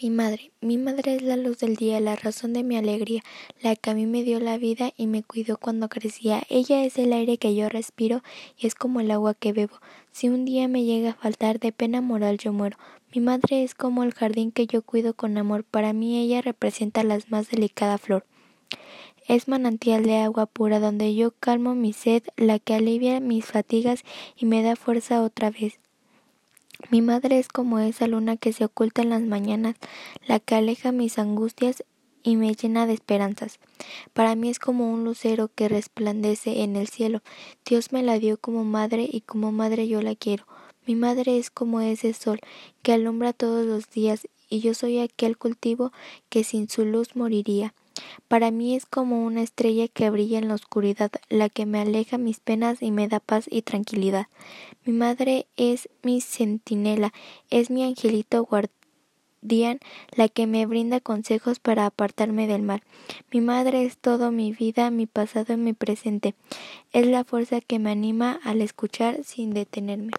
Mi madre, mi madre es la luz del día, la razón de mi alegría, la que a mí me dio la vida y me cuidó cuando crecía. Ella es el aire que yo respiro y es como el agua que bebo. Si un día me llega a faltar de pena moral yo muero. Mi madre es como el jardín que yo cuido con amor. Para mí ella representa la más delicada flor. Es manantial de agua pura donde yo calmo mi sed, la que alivia mis fatigas y me da fuerza otra vez. Mi madre es como esa luna que se oculta en las mañanas, la que aleja mis angustias y me llena de esperanzas. Para mí es como un lucero que resplandece en el cielo. Dios me la dio como madre y como madre yo la quiero. Mi madre es como ese sol que alumbra todos los días y yo soy aquel cultivo que sin su luz moriría. Para mí es como una estrella que brilla en la oscuridad, la que me aleja mis penas y me da paz y tranquilidad. Mi madre es mi centinela, es mi angelito guardián, la que me brinda consejos para apartarme del mal. Mi madre es todo mi vida, mi pasado y mi presente. Es la fuerza que me anima al escuchar sin detenerme.